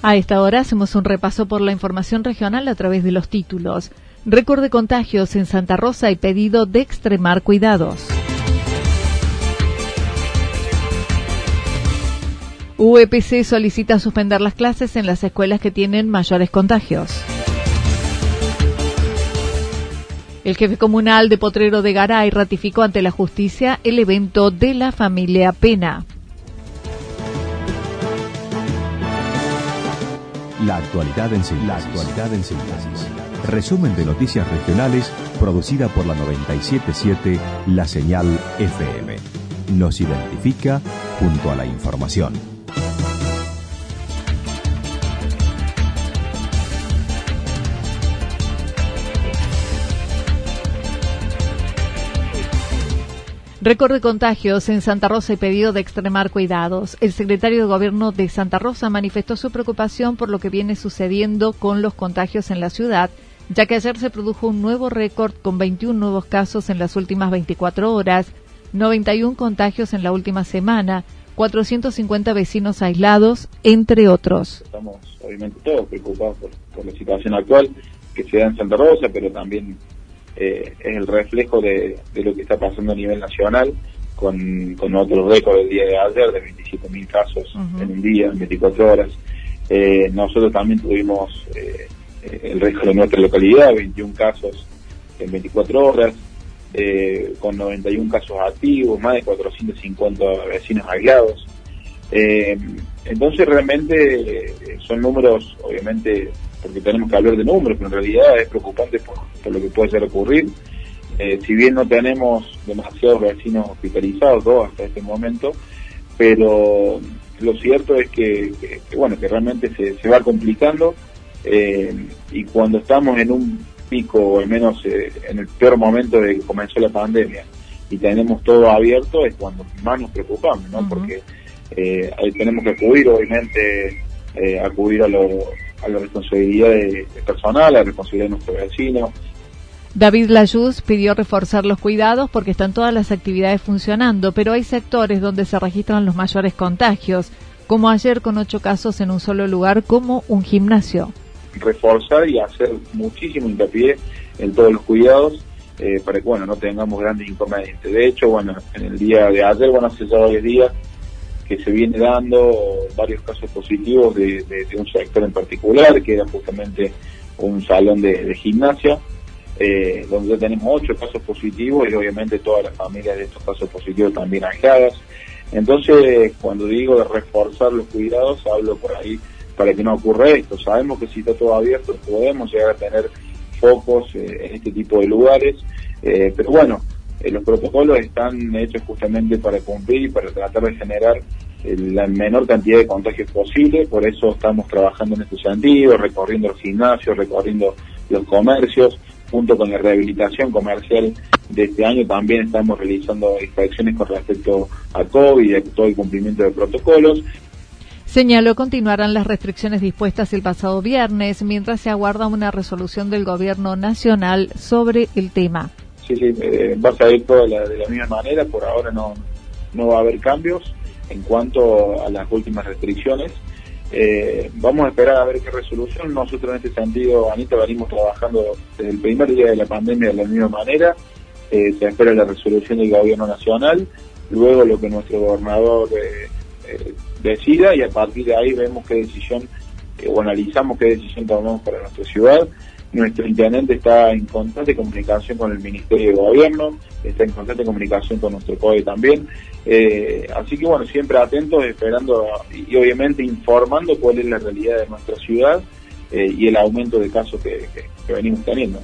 A esta hora hacemos un repaso por la información regional a través de los títulos. Récord de contagios en Santa Rosa y pedido de extremar cuidados. UEPC solicita suspender las clases en las escuelas que tienen mayores contagios. El jefe comunal de Potrero de Garay ratificó ante la justicia el evento de la familia Pena. La actualidad en síntesis. La actualidad en síntesis. Resumen de noticias regionales producida por la 977 La Señal FM. Nos identifica junto a la información. Récord de contagios en Santa Rosa y pedido de extremar cuidados. El secretario de Gobierno de Santa Rosa manifestó su preocupación por lo que viene sucediendo con los contagios en la ciudad, ya que ayer se produjo un nuevo récord con 21 nuevos casos en las últimas 24 horas, 91 contagios en la última semana, 450 vecinos aislados, entre otros. Estamos obviamente todos preocupados por, por la situación actual que se da en Santa Rosa, pero también eh, es el reflejo de, lo que está pasando a nivel nacional, con, con otro récord del día de ayer de 27.000 casos en un día, en 24 horas. Eh, nosotros también tuvimos eh, el récord de nuestra localidad, 21 casos en 24 horas, con 91 casos activos, más de 450 vecinos aislados. entonces realmente son números, obviamente, porque tenemos que hablar de números, pero en realidad es preocupante por, lo que puede ser ocurrir. Eh, si bien no tenemos demasiados vecinos hospitalizados, dos hasta este momento, pero lo cierto es que, bueno, que realmente se, va complicando eh, y cuando estamos en un pico, o al menos eh, en el peor momento de que comenzó la pandemia, y tenemos todo abierto, es cuando más nos preocupamos, ¿no? Porque ahí tenemos que acudir, obviamente, acudir a los a la responsabilidad de, personal, a la responsabilidad de nuestro vecino. David Layuz pidió reforzar los cuidados porque están todas las actividades funcionando, pero hay sectores donde se registran los mayores contagios, como ayer con ocho casos en un solo lugar, como un gimnasio. Reforzar y hacer muchísimo hincapié en todos los cuidados eh, para que bueno no tengamos grandes inconvenientes. De hecho, bueno, en el día de ayer, bueno, hace ya varios días, que se viene dando varios casos positivos de, un sector en particular, que era justamente un salón de, gimnasia, eh, donde ya tenemos ocho casos positivos y obviamente todas las familias de estos casos positivos también aisladas. Entonces, cuando digo de reforzar los cuidados, hablo por ahí para que no ocurra esto. Sabemos que si está todo abierto podemos llegar a tener focos eh, en este tipo de lugares, eh, pero bueno, eh, los protocolos están hechos justamente para cumplir y para tratar de generar eh, la menor cantidad de contagios posible, por eso estamos trabajando en este sentido, recorriendo los gimnasios, recorriendo los comercios, junto con la rehabilitación comercial de este año también estamos realizando inspecciones con respecto a COVID y todo el cumplimiento de protocolos. Señaló continuarán las restricciones dispuestas el pasado viernes mientras se aguarda una resolución del Gobierno Nacional sobre el tema. Sí, sí, eh, va a salir todo de la, misma manera, por ahora no, no va a haber cambios en cuanto a las últimas restricciones. Eh, vamos a esperar a ver qué resolución. Nosotros en este sentido, Anita, venimos trabajando desde el primer día de la pandemia de la misma manera. Eh, se espera la resolución del gobierno nacional, luego lo que nuestro gobernador decida y a partir de ahí vemos qué decisión o analizamos qué decisión tomamos para nuestra ciudad. Nuestro intendente está en constante comunicación con el Ministerio de Gobierno, está en constante comunicación con nuestro COE también. Eh, así que bueno, siempre atentos, esperando y, obviamente informando cuál es la realidad de nuestra ciudad eh, y el aumento de casos que venimos teniendo.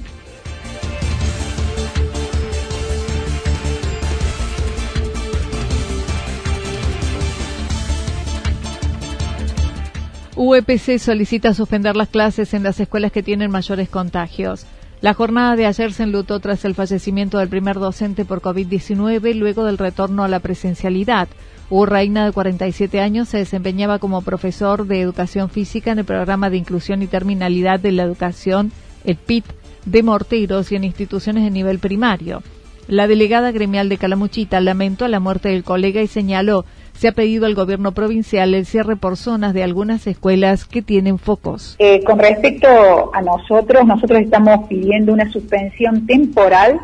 UEPC solicita suspender las clases en las escuelas que tienen mayores contagios. La jornada de ayer se enlutó tras el fallecimiento del primer docente por COVID-19 luego del retorno a la presencialidad. Reina, de 47 años, se desempeñaba como profesor de educación física en el programa de inclusión y terminalidad de la educación, el PIT, de Morteros y en instituciones de nivel primario. La delegada gremial de Calamuchita lamentó la muerte del colega y señaló se ha pedido al gobierno provincial el cierre por zonas de algunas escuelas que tienen focos. Eh, con respecto a nosotros, nosotros estamos pidiendo una suspensión temporal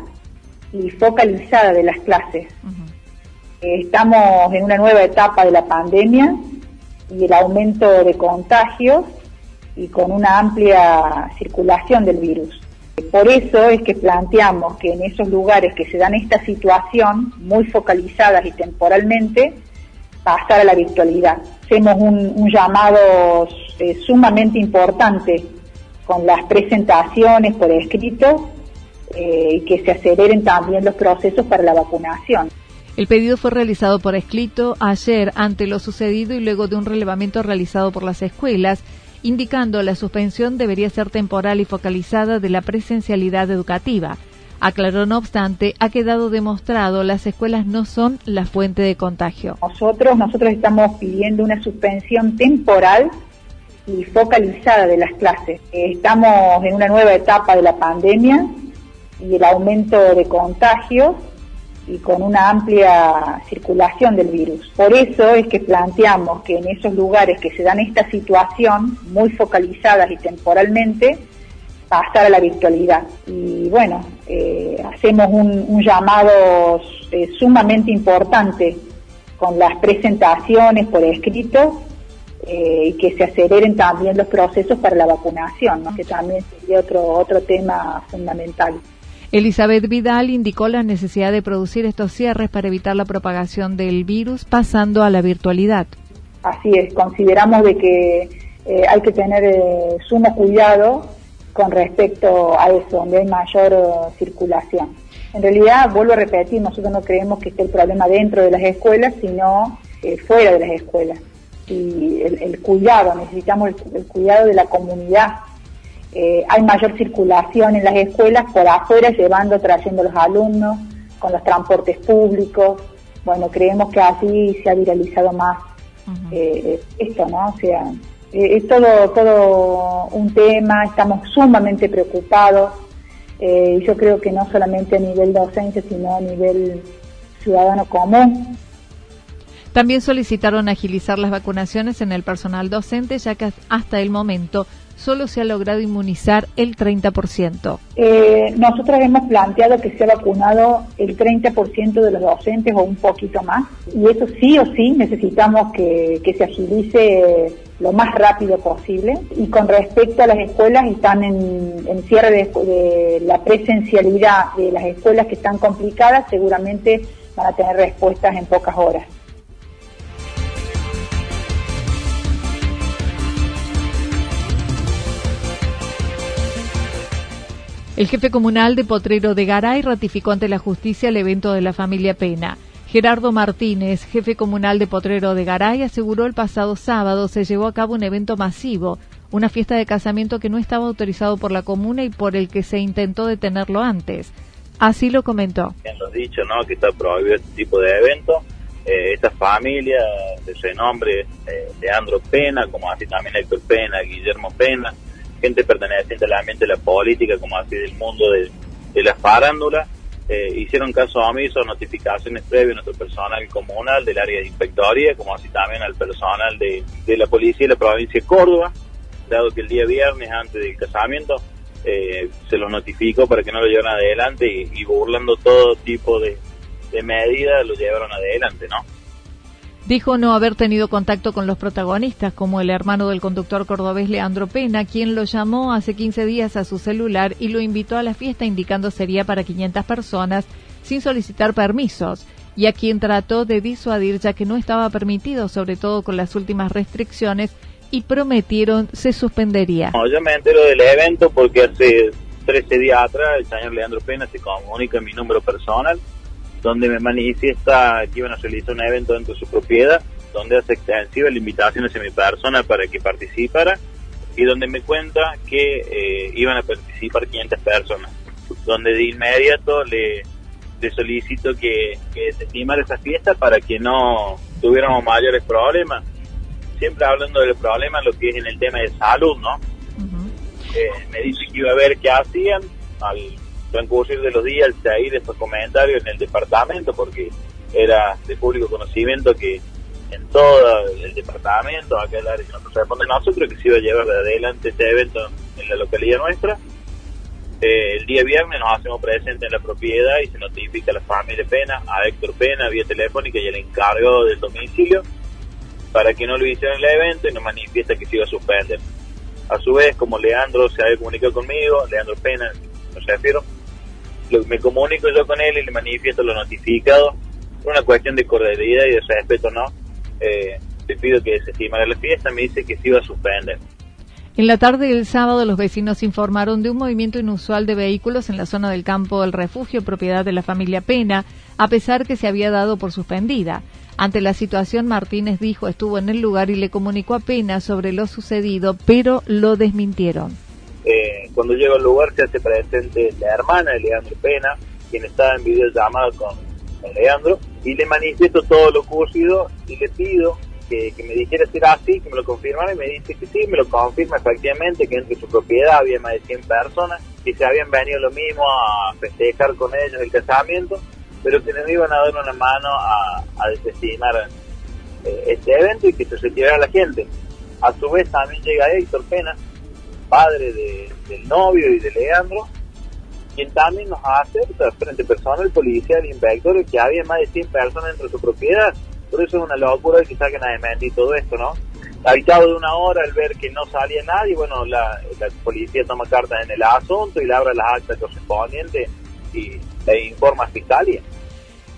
y focalizada de las clases. Eh, estamos en una nueva etapa de la pandemia y el aumento de contagios y con una amplia circulación del virus. Por eso es que planteamos que en esos lugares que se dan esta situación, muy focalizadas y temporalmente, pasar a la virtualidad. Hacemos un, llamado eh, sumamente importante con las presentaciones por escrito eh, y que se aceleren también los procesos para la vacunación. El pedido fue realizado por escrito ayer ante lo sucedido y luego de un relevamiento realizado por las escuelas, indicando la suspensión debería ser temporal y focalizada de la presencialidad educativa. Aclaró, no obstante, ha quedado demostrado las escuelas no son la fuente de contagio. Nosotros, nosotros estamos pidiendo una suspensión temporal y focalizada de las clases. Estamos en una nueva etapa de la pandemia y el aumento de contagios y con una amplia circulación del virus. Por eso es que planteamos que en esos lugares que se dan esta situación, muy focalizadas y temporalmente, pasar a la virtualidad. Y bueno, eh, hacemos un, llamado eh, sumamente importante con las presentaciones por escrito eh, y que se aceleren también los procesos para la vacunación, que también sería otro, otro tema fundamental. Elizabeth Vidal indicó la necesidad de producir estos cierres para evitar la propagación del virus pasando a la virtualidad. Así es, consideramos de que hay que tener sumo cuidado con respecto a eso, donde hay mayor eh, circulación. En realidad, vuelvo a repetir, nosotros no creemos que esté el problema dentro de las escuelas, sino eh, fuera de las escuelas. Y el, cuidado, necesitamos el, cuidado de la comunidad. Eh, hay mayor circulación en las escuelas por afuera, llevando, trayendo los alumnos, con los transportes públicos. Bueno, creemos que así se ha viralizado más esto, ¿no? O sea, eh, es todo, todo un tema, estamos sumamente preocupados. Eh, yo creo que no solamente a nivel docente, sino a nivel ciudadano común. También solicitaron agilizar las vacunaciones en el personal docente, ya que hasta el momento solo se ha logrado inmunizar el 30%. Eh, nosotros hemos planteado que se ha vacunado el 30% de los docentes o un poquito más, y eso sí o sí necesitamos que, se agilice lo más rápido posible. Y con respecto a las escuelas, están en, cierre de, de, la presencialidad de las escuelas que están complicadas, seguramente van a tener respuestas en pocas horas. El jefe comunal de Potrero de Garay ratificó ante la justicia el evento de la familia Pena. Gerardo Martínez, jefe comunal de Potrero de Garay, aseguró el pasado sábado se llevó a cabo un evento masivo, una fiesta de casamiento que no estaba autorizado por la comuna y por el que se intentó detenerlo antes. Así lo comentó. Lo dicho, ¿no? Que está prohibido este tipo de eventos. Eh, esta familia de renombre, eh, Leandro Pena, como así también Héctor Pena, Guillermo Pena, gente perteneciente al ambiente de la política, como así del mundo de, la farándula, eh, hicieron caso omiso, notificaciones previas a nuestro personal comunal del área de inspectoría, como así también al personal de, la policía de la provincia de Córdoba, dado que el día viernes antes del casamiento eh, se los notificó para que no lo llevaran adelante y, burlando todo tipo de, de medidas lo llevaron adelante, ¿no? Dijo no haber tenido contacto con los protagonistas, como el hermano del conductor cordobés Leandro Pena, quien lo llamó hace 15 días a su celular y lo invitó a la fiesta indicando sería para 500 personas sin solicitar permisos y a quien trató de disuadir ya que no estaba permitido, sobre todo con las últimas restricciones, y prometieron se suspendería. yo me entero del evento porque hace 13 días atrás el señor Leandro Pena se comunica en mi número personal donde me manifiesta que iban a realizar un evento dentro de su propiedad, donde hace extensiva la invitación hacia mi persona para que participara y donde me cuenta que eh, iban a participar 500 personas, donde de inmediato le, solicito que, que desestimara esa fiesta para que no tuviéramos mayores problemas. Siempre hablando del problema, lo que es en el tema de salud, ¿no? Eh, me dice que iba a ver qué hacían, al transcurrir de los días ahí de estos comentarios en el departamento, porque era de público conocimiento que en todo el departamento, acá el área que nos responde nosotros, que se iba a llevar de adelante este evento en la localidad nuestra. Eh, el día viernes nos hacemos presentes en la propiedad y se notifica a la familia Pena, a Héctor Pena, vía telefónica y el encargo del domicilio, para que no lo hicieran el evento y nos manifiesta que se iba a suspender. A su vez, como Leandro se había comunicado conmigo, Leandro Pena, no se refiero, me comunico yo con él y le manifiesto lo notificado. Por una cuestión de cordialidad y de respeto, ¿no? Eh, te pido que se estimara la fiesta, me dice que se iba a suspender. En la tarde del sábado, los vecinos informaron de un movimiento inusual de vehículos en la zona del campo del refugio, propiedad de la familia Pena, a pesar que se había dado por suspendida. Ante la situación, Martínez dijo estuvo en el lugar y le comunicó a Pena sobre lo sucedido, pero lo desmintieron. Eh, cuando llego al lugar se hace presente la hermana de Leandro Pena, quien estaba en videollamada con, con Leandro, y le manifiesto todo lo ocurrido y le pido que, me dijera si era así, que me lo confirmara y me dice que sí, me lo confirma efectivamente, que entre su propiedad había más de 100 personas y se habían venido lo mismo a festejar con ellos el casamiento, pero que nos iban a dar una mano a, desestimar eh, este evento y que se retirara la gente. A su vez también llega Héctor Pena, padre del novio y de Leandro, quien también nos hace frente personal, policial, inspector, que había más de 100 personas dentro de su propiedad. Por eso es una locura que saquen a y todo esto, ¿no? Habitado de una hora al ver que no salía nadie, bueno, la, policía toma cartas en el asunto y le abre las actas correspondientes y le informa a Fiscalía.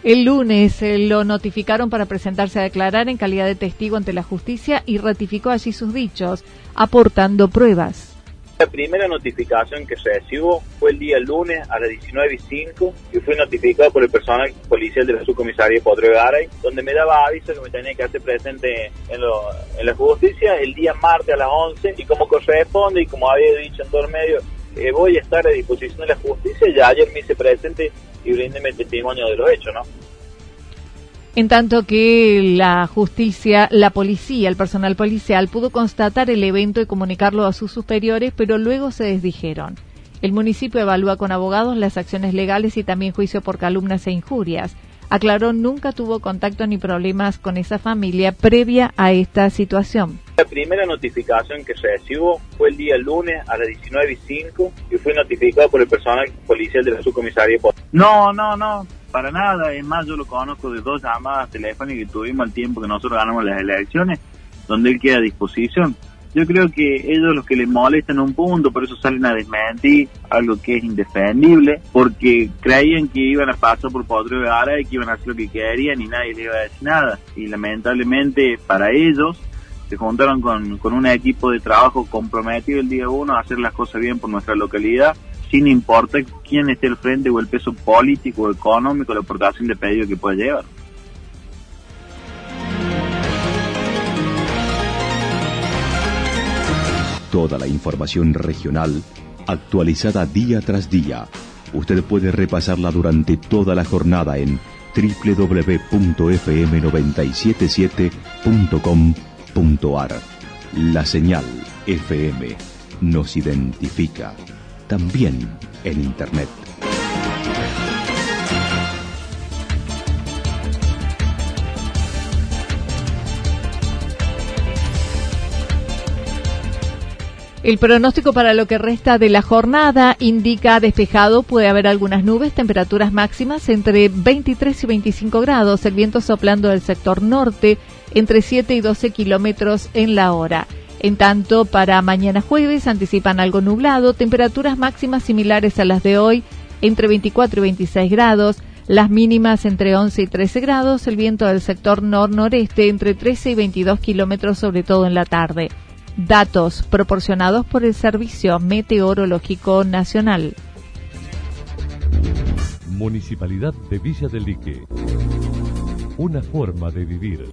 El lunes eh, lo notificaron para presentarse a declarar en calidad de testigo ante la justicia y ratificó allí sus dichos, aportando pruebas. La primera notificación que recibo fue el día lunes a las 19 y 5 y fui notificado por el personal policial de la subcomisaría Potro Garay, donde me daba aviso que me tenía que hacer presente en, la justicia el día martes a las 11 y como corresponde y como había dicho en todo el medio, eh, voy a estar a disposición de la justicia. Ya ayer me hice presente y brindéme testimonio de lo hecho, ¿no? En tanto que la justicia, la policía, el personal policial pudo constatar el evento y comunicarlo a sus superiores, pero luego se desdijeron. El municipio evalúa con abogados las acciones legales y también juicio por calumnas e injurias. Aclaró nunca tuvo contacto ni problemas con esa familia previa a esta situación. La primera notificación que recibo fue el día lunes a las 19 y 5 y fui notificado por el personal policial de la subcomisaría. No, no, no, para nada. Es más, yo lo conozco de dos llamadas telefónicas que tuvimos al tiempo que nosotros ganamos las elecciones, donde él queda a disposición. Yo creo que ellos los que les molestan un punto, por eso salen a desmentir algo que es indefendible, porque creían que iban a pasar por Potro de Ara y que iban a hacer lo que querían y nadie les iba a decir nada. Y lamentablemente para ellos se juntaron con, con un equipo de trabajo comprometido el día uno a hacer las cosas bien por nuestra localidad sin importar quién esté al frente o el peso político o económico, la aportación de pedido que pueda llevar. Toda la información regional actualizada día tras día. Usted puede repasarla durante toda la jornada en www.fm977.com.ar. La señal FM nos identifica también en Internet. El pronóstico para lo que resta de la jornada indica despejado, puede haber algunas nubes, temperaturas máximas entre 23 y 25 grados, el viento soplando del sector norte entre 7 y 12 kilómetros en la hora. En tanto, para mañana jueves anticipan algo nublado, temperaturas máximas similares a las de hoy, entre 24 y 26 grados, las mínimas entre 11 y 13 grados, el viento del sector nor-noreste entre 13 y 22 kilómetros, sobre todo en la tarde. Datos proporcionados por el Servicio Meteorológico Nacional. Municipalidad de Villa del Lique. Una forma de vivir.